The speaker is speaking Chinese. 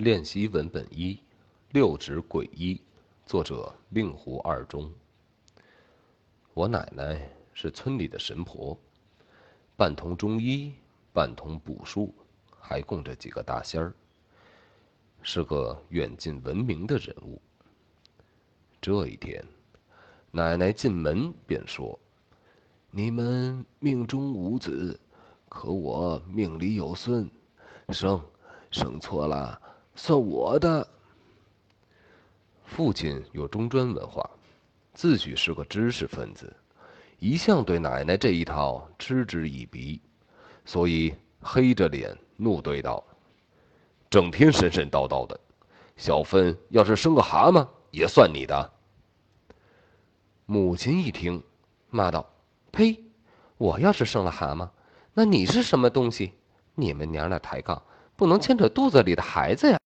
练习文本一，六指鬼医，作者令狐二中。我奶奶是村里的神婆，半通中医，半通卜术，还供着几个大仙儿，是个远近闻名的人物。这一天，奶奶进门便说：“你们命中无子，可我命里有孙，生生错了。”算我的。父亲有中专文化，自诩是个知识分子，一向对奶奶这一套嗤之以鼻，所以黑着脸怒对道：“整天神神叨叨的，小芬要是生个蛤蟆，也算你的。”母亲一听，骂道：“呸！我要是生了蛤蟆，那你是什么东西？你们娘俩抬杠，不能牵扯肚子里的孩子呀！”